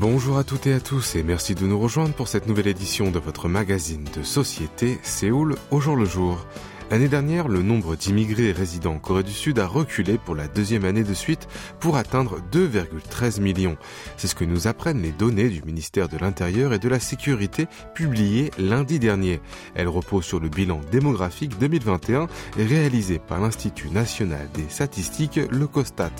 Bonjour à toutes et à tous et merci de nous rejoindre pour cette nouvelle édition de votre magazine de société Séoul au jour le jour. L'année dernière, le nombre d'immigrés résidant en Corée du Sud a reculé pour la deuxième année de suite pour atteindre 2,13 millions. C'est ce que nous apprennent les données du ministère de l'Intérieur et de la Sécurité publiées lundi dernier. Elles reposent sur le bilan démographique 2021 réalisé par l'Institut national des statistiques, le COSTAT.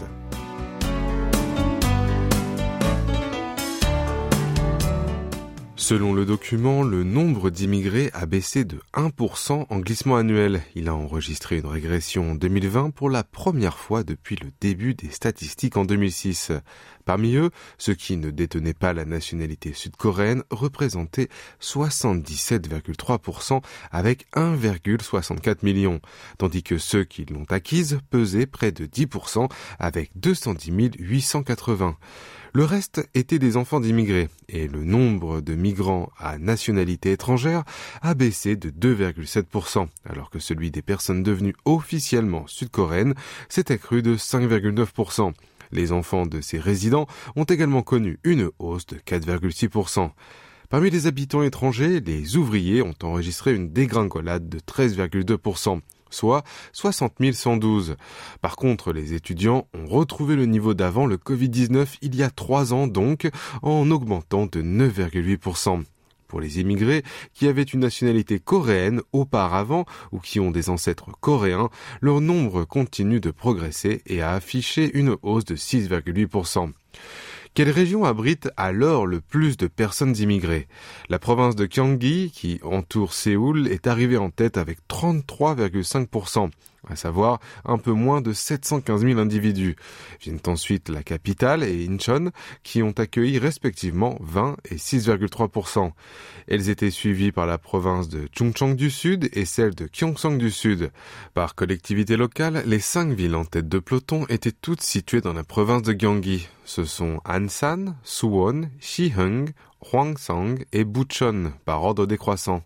Selon le document, le nombre d'immigrés a baissé de 1% en glissement annuel. Il a enregistré une régression en 2020 pour la première fois depuis le début des statistiques en 2006. Parmi eux, ceux qui ne détenaient pas la nationalité sud-coréenne représentaient 77,3% avec 1,64 million, tandis que ceux qui l'ont acquise pesaient près de 10% avec 210 880. Le reste étaient des enfants d'immigrés et le nombre de migrants à nationalité étrangère a baissé de 2,7%, alors que celui des personnes devenues officiellement sud-coréennes s'est accru de 5,9%. Les enfants de ces résidents ont également connu une hausse de 4,6%. Parmi les habitants étrangers, les ouvriers ont enregistré une dégringolade de 13,2% soit 60 112. Par contre, les étudiants ont retrouvé le niveau d'avant le Covid-19 il y a trois ans donc, en augmentant de 9,8%. Pour les immigrés qui avaient une nationalité coréenne auparavant ou qui ont des ancêtres coréens, leur nombre continue de progresser et a affiché une hausse de 6,8%. Quelle région abrite alors le plus de personnes immigrées? La province de Gyeonggi, qui entoure Séoul, est arrivée en tête avec 33,5% à savoir un peu moins de 715 000 individus. Viennent ensuite la capitale et Incheon, qui ont accueilli respectivement 20 et 6,3%. Elles étaient suivies par la province de Chungcheong du Sud et celle de Gyeongsang du Sud. Par collectivité locale, les cinq villes en tête de peloton étaient toutes situées dans la province de Gyeonggi. Ce sont Ansan, Suwon, Siheung, Hwangsang et Bucheon par ordre décroissant.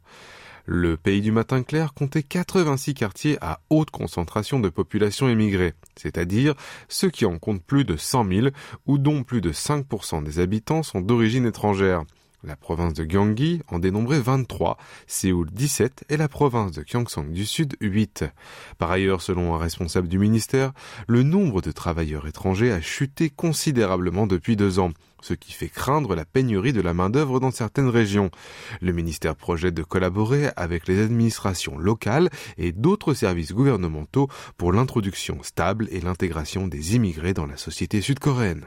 Le pays du matin clair comptait 86 quartiers à haute concentration de population émigrée, c'est-à-dire ceux qui en comptent plus de 100 000 ou dont plus de 5% des habitants sont d'origine étrangère. La province de Gyeonggi en dénombrait 23, Séoul 17 et la province de Gyeongsang du Sud 8. Par ailleurs, selon un responsable du ministère, le nombre de travailleurs étrangers a chuté considérablement depuis deux ans, ce qui fait craindre la pénurie de la main-d'œuvre dans certaines régions. Le ministère projette de collaborer avec les administrations locales et d'autres services gouvernementaux pour l'introduction stable et l'intégration des immigrés dans la société sud-coréenne.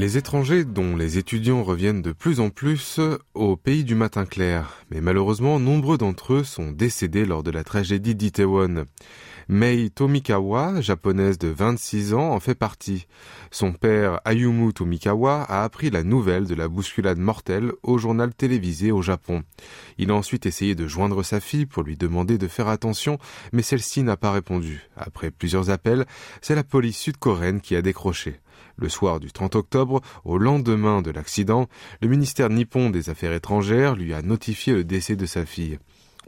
Les étrangers dont les étudiants reviennent de plus en plus au pays du matin clair, mais malheureusement nombreux d'entre eux sont décédés lors de la tragédie d'Itaewon. Mei Tomikawa, japonaise de 26 ans, en fait partie. Son père Ayumu Tomikawa a appris la nouvelle de la bousculade mortelle au journal télévisé au Japon. Il a ensuite essayé de joindre sa fille pour lui demander de faire attention, mais celle-ci n'a pas répondu. Après plusieurs appels, c'est la police sud-coréenne qui a décroché. Le soir du 30 octobre, au lendemain de l'accident, le ministère nippon des Affaires étrangères lui a notifié le décès de sa fille.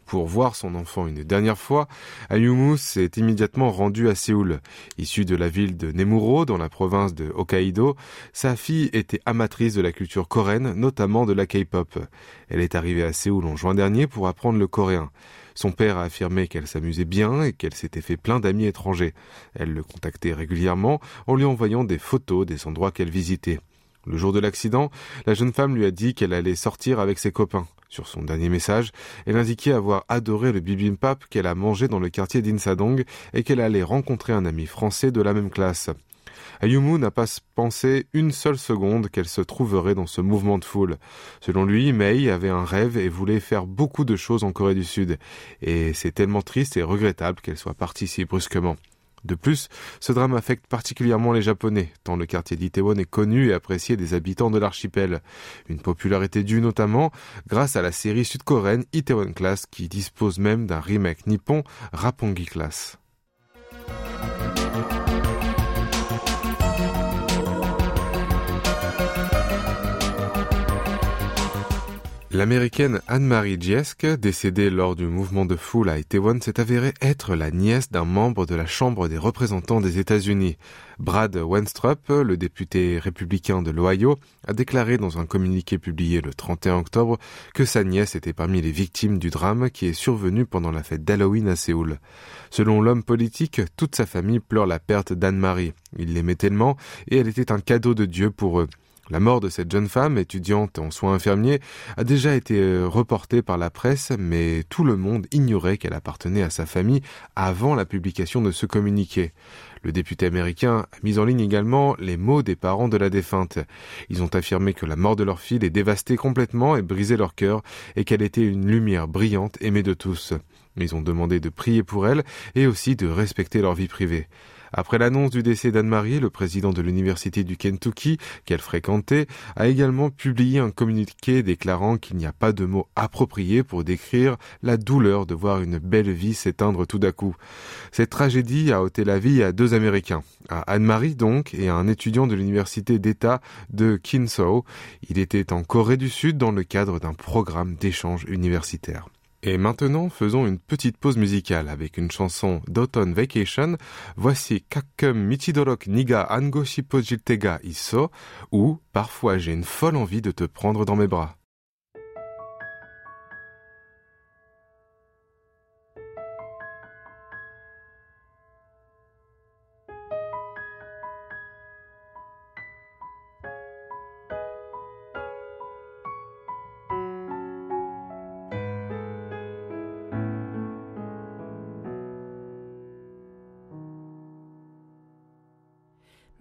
Pour voir son enfant une dernière fois, Ayumu s'est immédiatement rendu à Séoul. Issue de la ville de Nemuro, dans la province de Hokkaido, sa fille était amatrice de la culture coréenne, notamment de la K-pop. Elle est arrivée à Séoul en juin dernier pour apprendre le coréen. Son père a affirmé qu'elle s'amusait bien et qu'elle s'était fait plein d'amis étrangers. Elle le contactait régulièrement en lui envoyant des photos des endroits qu'elle visitait. Le jour de l'accident, la jeune femme lui a dit qu'elle allait sortir avec ses copains. Sur son dernier message, elle indiquait avoir adoré le bibimbap qu'elle a mangé dans le quartier d'Insadong et qu'elle allait rencontrer un ami français de la même classe. Ayumu n'a pas pensé une seule seconde qu'elle se trouverait dans ce mouvement de foule. Selon lui, Mei avait un rêve et voulait faire beaucoup de choses en Corée du Sud. Et c'est tellement triste et regrettable qu'elle soit partie si brusquement. De plus, ce drame affecte particulièrement les Japonais, tant le quartier d'Itaewon est connu et apprécié des habitants de l'archipel. Une popularité due notamment grâce à la série sud-coréenne Itaewon Class qui dispose même d'un remake nippon Rapongi Class. L'américaine Anne-Marie Jiesk, décédée lors du mouvement de foule à Itaewon, s'est avérée être la nièce d'un membre de la Chambre des représentants des États-Unis. Brad Wenstrup, le député républicain de l'Ohio, a déclaré dans un communiqué publié le 31 octobre que sa nièce était parmi les victimes du drame qui est survenu pendant la fête d'Halloween à Séoul. Selon l'homme politique, toute sa famille pleure la perte d'Anne-Marie. Il l'aimait tellement et elle était un cadeau de Dieu pour eux. La mort de cette jeune femme, étudiante en soins infirmiers, a déjà été euh, reportée par la presse, mais tout le monde ignorait qu'elle appartenait à sa famille avant la publication de ce communiqué. Le député américain a mis en ligne également les mots des parents de la défunte. Ils ont affirmé que la mort de leur fille les dévastait complètement et brisait leur cœur, et qu'elle était une lumière brillante aimée de tous. Ils ont demandé de prier pour elle et aussi de respecter leur vie privée. Après l'annonce du décès d'Anne-Marie, le président de l'université du Kentucky, qu'elle fréquentait, a également publié un communiqué déclarant qu'il n'y a pas de mots appropriés pour décrire la douleur de voir une belle vie s'éteindre tout d'un coup. Cette tragédie a ôté la vie à deux Américains, à Anne-Marie donc et à un étudiant de l'université d'État de Kinsaw. Il était en Corée du Sud dans le cadre d'un programme d'échange universitaire. Et maintenant, faisons une petite pause musicale avec une chanson d'Autumn Vacation. Voici Kakum Michidorok Niga Angoshi Pojiltega Iso, ou Parfois j'ai une folle envie de te prendre dans mes bras.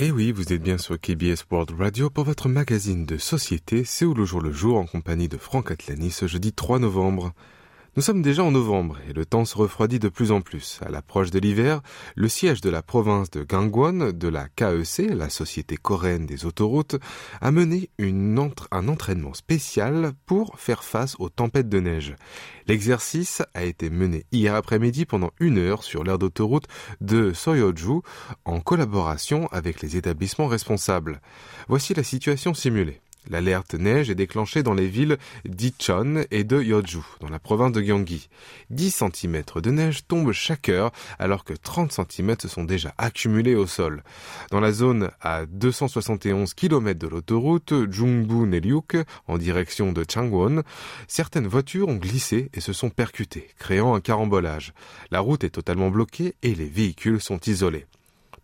Et oui, vous êtes bien sur KBS World Radio pour votre magazine de société où le jour le jour en compagnie de Franck Atlani ce jeudi 3 novembre. Nous sommes déjà en novembre et le temps se refroidit de plus en plus. À l'approche de l'hiver, le siège de la province de Gangwon de la KEC, la Société coréenne des autoroutes, a mené un entraînement spécial pour faire face aux tempêtes de neige. L'exercice a été mené hier après-midi pendant une heure sur l'aire d'autoroute de Soyoju en collaboration avec les établissements responsables. Voici la situation simulée. L'alerte neige est déclenchée dans les villes d'Ichon et de Yeoju, dans la province de Gyeonggi. 10 cm de neige tombent chaque heure, alors que 30 cm se sont déjà accumulés au sol. Dans la zone à 271 km de l'autoroute Jungbu-Nelyuk, en direction de Changwon, certaines voitures ont glissé et se sont percutées, créant un carambolage. La route est totalement bloquée et les véhicules sont isolés.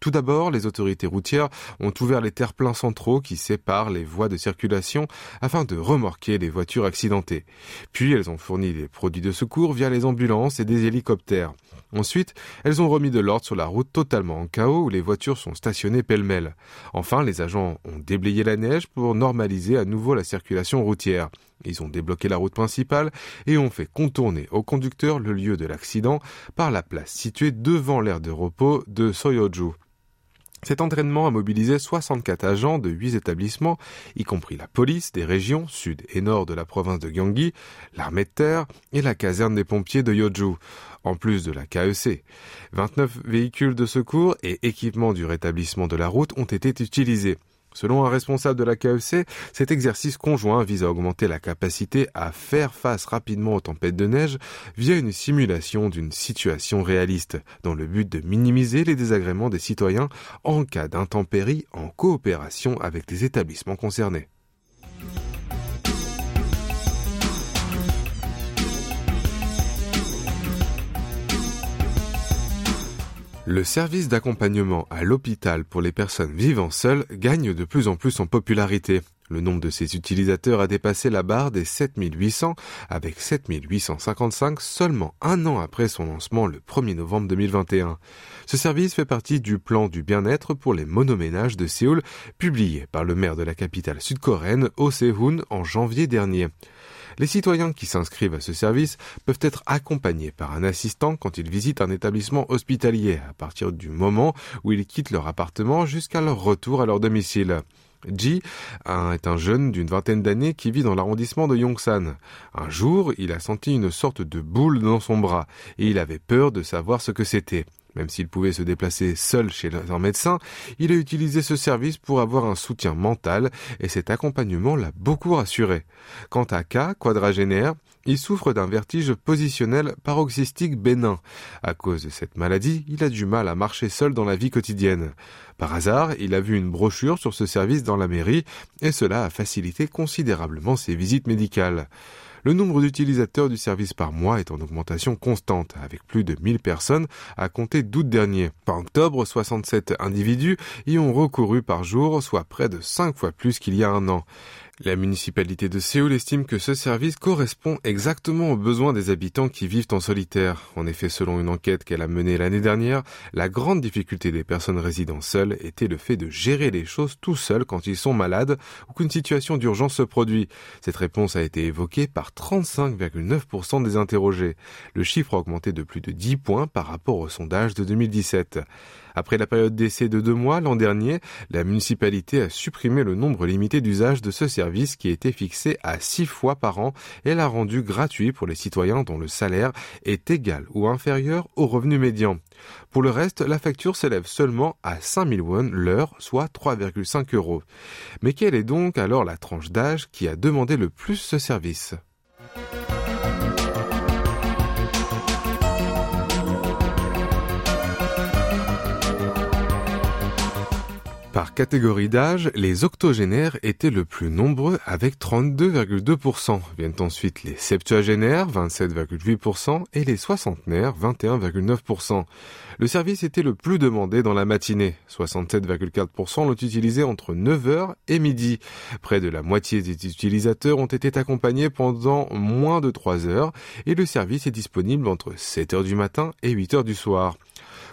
Tout d'abord, les autorités routières ont ouvert les terre-pleins centraux qui séparent les voies de circulation afin de remorquer les voitures accidentées. Puis elles ont fourni des produits de secours via les ambulances et des hélicoptères. Ensuite, elles ont remis de l'ordre sur la route totalement en chaos où les voitures sont stationnées pêle-mêle. Enfin, les agents ont déblayé la neige pour normaliser à nouveau la circulation routière. Ils ont débloqué la route principale et ont fait contourner au conducteur le lieu de l'accident par la place située devant l'aire de repos de Soyoju. Cet entraînement a mobilisé 64 agents de 8 établissements, y compris la police des régions sud et nord de la province de Gyeonggi, l'armée de terre et la caserne des pompiers de Yeoju, en plus de la KEC. 29 véhicules de secours et équipements du rétablissement de la route ont été utilisés. Selon un responsable de la KEC, cet exercice conjoint vise à augmenter la capacité à faire face rapidement aux tempêtes de neige via une simulation d'une situation réaliste, dans le but de minimiser les désagréments des citoyens en cas d'intempéries en coopération avec les établissements concernés. Le service d'accompagnement à l'hôpital pour les personnes vivant seules gagne de plus en plus en popularité. Le nombre de ses utilisateurs a dépassé la barre des 7800 avec 7855 seulement un an après son lancement le 1er novembre 2021. Ce service fait partie du plan du bien-être pour les monoménages de Séoul publié par le maire de la capitale sud-coréenne Oh Se-hoon en janvier dernier. Les citoyens qui s'inscrivent à ce service peuvent être accompagnés par un assistant quand ils visitent un établissement hospitalier à partir du moment où ils quittent leur appartement jusqu'à leur retour à leur domicile. Ji est un jeune d'une vingtaine d'années qui vit dans l'arrondissement de Yongsan. Un jour, il a senti une sorte de boule dans son bras et il avait peur de savoir ce que c'était. Même s'il pouvait se déplacer seul chez un médecin, il a utilisé ce service pour avoir un soutien mental et cet accompagnement l'a beaucoup rassuré. Quant à K, quadragénaire, il souffre d'un vertige positionnel paroxystique bénin. À cause de cette maladie, il a du mal à marcher seul dans la vie quotidienne. Par hasard, il a vu une brochure sur ce service dans la mairie et cela a facilité considérablement ses visites médicales. Le nombre d'utilisateurs du service par mois est en augmentation constante, avec plus de 1000 personnes à compter d'août dernier. Par octobre, 67 individus y ont recouru par jour, soit près de 5 fois plus qu'il y a un an. La municipalité de Séoul estime que ce service correspond exactement aux besoins des habitants qui vivent en solitaire. En effet, selon une enquête qu'elle a menée l'année dernière, la grande difficulté des personnes résidant seules était le fait de gérer les choses tout seul quand ils sont malades ou qu'une situation d'urgence se produit. Cette réponse a été évoquée par 35,9% des interrogés. Le chiffre a augmenté de plus de 10 points par rapport au sondage de 2017. Après la période d'essai de deux mois l'an dernier, la municipalité a supprimé le nombre limité d'usages de ce service qui était fixé à six fois par an et l'a rendu gratuit pour les citoyens dont le salaire est égal ou inférieur au revenu médian. Pour le reste, la facture s'élève seulement à 5000 won l'heure, soit 3,5 euros. Mais quelle est donc alors la tranche d'âge qui a demandé le plus ce service? Par catégorie d'âge, les octogénaires étaient le plus nombreux avec 32,2%. Viennent ensuite les septuagénaires, 27,8%, et les soixantenaires, 21,9%. Le service était le plus demandé dans la matinée. 67,4% l'ont utilisé entre 9h et midi. Près de la moitié des utilisateurs ont été accompagnés pendant moins de 3 heures et le service est disponible entre 7h du matin et 8h du soir.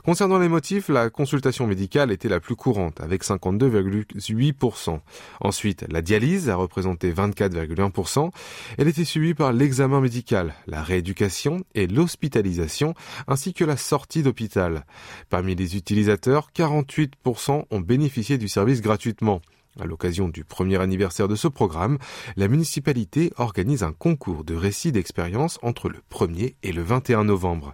Concernant les motifs, la consultation médicale était la plus courante, avec 52,8%. Ensuite, la dialyse a représenté 24,1%. Elle était suivie par l'examen médical, la rééducation et l'hospitalisation, ainsi que la sortie d'hôpital. Parmi les utilisateurs, 48% ont bénéficié du service gratuitement. À l'occasion du premier anniversaire de ce programme, la municipalité organise un concours de récits d'expérience entre le 1er et le 21 novembre.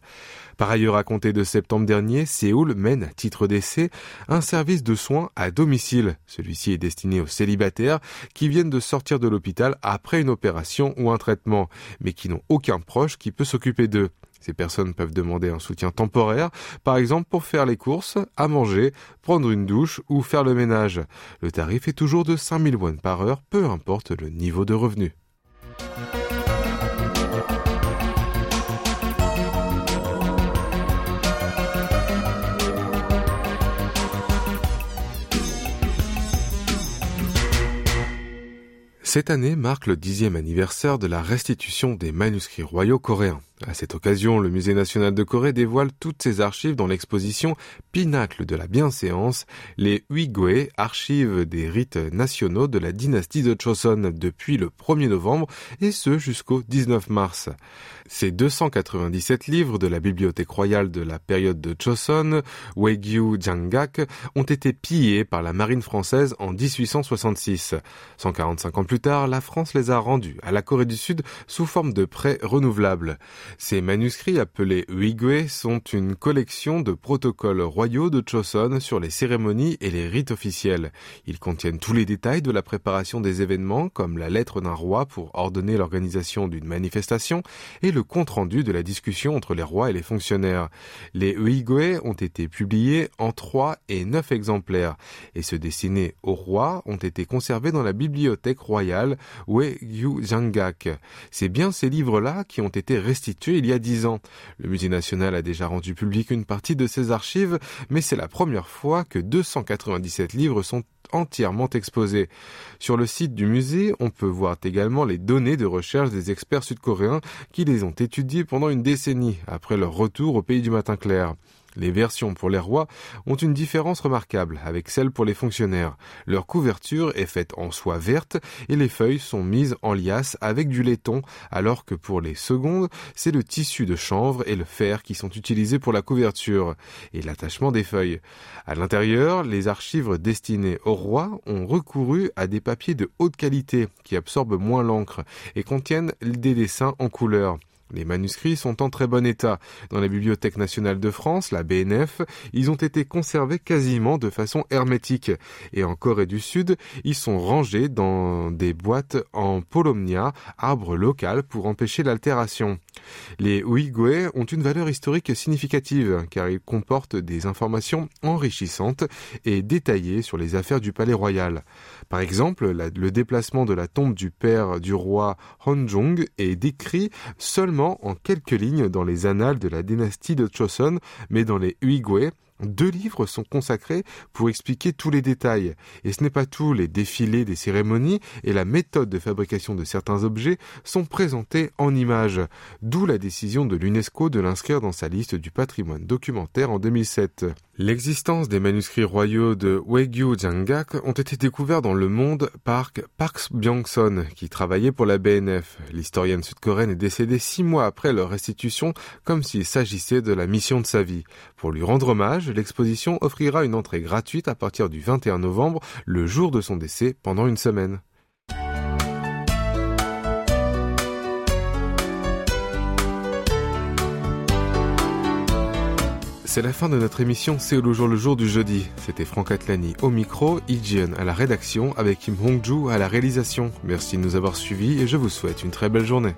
Par ailleurs, à compter de septembre dernier, Séoul mène à titre d'essai un service de soins à domicile. Celui-ci est destiné aux célibataires qui viennent de sortir de l'hôpital après une opération ou un traitement, mais qui n'ont aucun proche qui peut s'occuper d'eux. Ces personnes peuvent demander un soutien temporaire, par exemple pour faire les courses, à manger, prendre une douche ou faire le ménage. Le tarif est toujours de 5000 won par heure, peu importe le niveau de revenu. Cette année marque le dixième anniversaire de la restitution des manuscrits royaux coréens. À cette occasion, le Musée national de Corée dévoile toutes ses archives dans l'exposition Pinacle de la bienséance, les Uigwe, archives des rites nationaux de la dynastie de Choson depuis le 1er novembre et ce jusqu'au 19 mars. Ces 297 livres de la bibliothèque royale de la période de Choson, Weigyu Jangak, ont été pillés par la marine française en 1866. 145 ans plus tard, la France les a rendus à la Corée du Sud sous forme de prêts renouvelables. Ces manuscrits appelés Uigwe sont une collection de protocoles royaux de Choson sur les cérémonies et les rites officiels. Ils contiennent tous les détails de la préparation des événements, comme la lettre d'un roi pour ordonner l'organisation d'une manifestation et le compte-rendu de la discussion entre les rois et les fonctionnaires. Les Uigwe ont été publiés en trois et neuf exemplaires et ceux destinés aux rois ont été conservés dans la bibliothèque royale Wegyu Jangak. C'est bien ces livres-là qui ont été restitués il y a dix ans. Le musée national a déjà rendu public une partie de ses archives, mais c'est la première fois que 297 livres sont entièrement exposés. Sur le site du musée, on peut voir également les données de recherche des experts sud-coréens qui les ont étudiés pendant une décennie après leur retour au pays du matin clair. Les versions pour les rois ont une différence remarquable avec celles pour les fonctionnaires. Leur couverture est faite en soie verte et les feuilles sont mises en liasse avec du laiton, alors que pour les secondes, c'est le tissu de chanvre et le fer qui sont utilisés pour la couverture et l'attachement des feuilles. À l'intérieur, les archives destinées aux rois ont recouru à des papiers de haute qualité qui absorbent moins l'encre et contiennent des dessins en couleur. Les manuscrits sont en très bon état. Dans la Bibliothèque nationale de France, la BNF, ils ont été conservés quasiment de façon hermétique. Et en Corée du Sud, ils sont rangés dans des boîtes en polomnia, arbre local pour empêcher l'altération. Les Ouïgoué ont une valeur historique significative car ils comportent des informations enrichissantes et détaillées sur les affaires du palais royal. Par exemple, le déplacement de la tombe du père du roi Honjong est décrit seulement en quelques lignes dans les annales de la dynastie de Choson, mais dans les Uigwe, deux livres sont consacrés pour expliquer tous les détails. Et ce n'est pas tout, les défilés des cérémonies et la méthode de fabrication de certains objets sont présentés en images. D'où la décision de l'UNESCO de l'inscrire dans sa liste du patrimoine documentaire en 2007. L'existence des manuscrits royaux de Wegyu Jangak ont été découverts dans le monde par Park Byung-son, qui travaillait pour la BNF. L'historienne sud-coréenne est décédée six mois après leur restitution, comme s'il s'agissait de la mission de sa vie. Pour lui rendre l'exposition offrira une entrée gratuite à partir du 21 novembre, le jour de son décès, pendant une semaine. C'est la fin de notre émission C'est le jour le jour du jeudi. C'était Franck Atlani au micro, Ijian à la rédaction avec Kim Hongju à la réalisation. Merci de nous avoir suivis et je vous souhaite une très belle journée.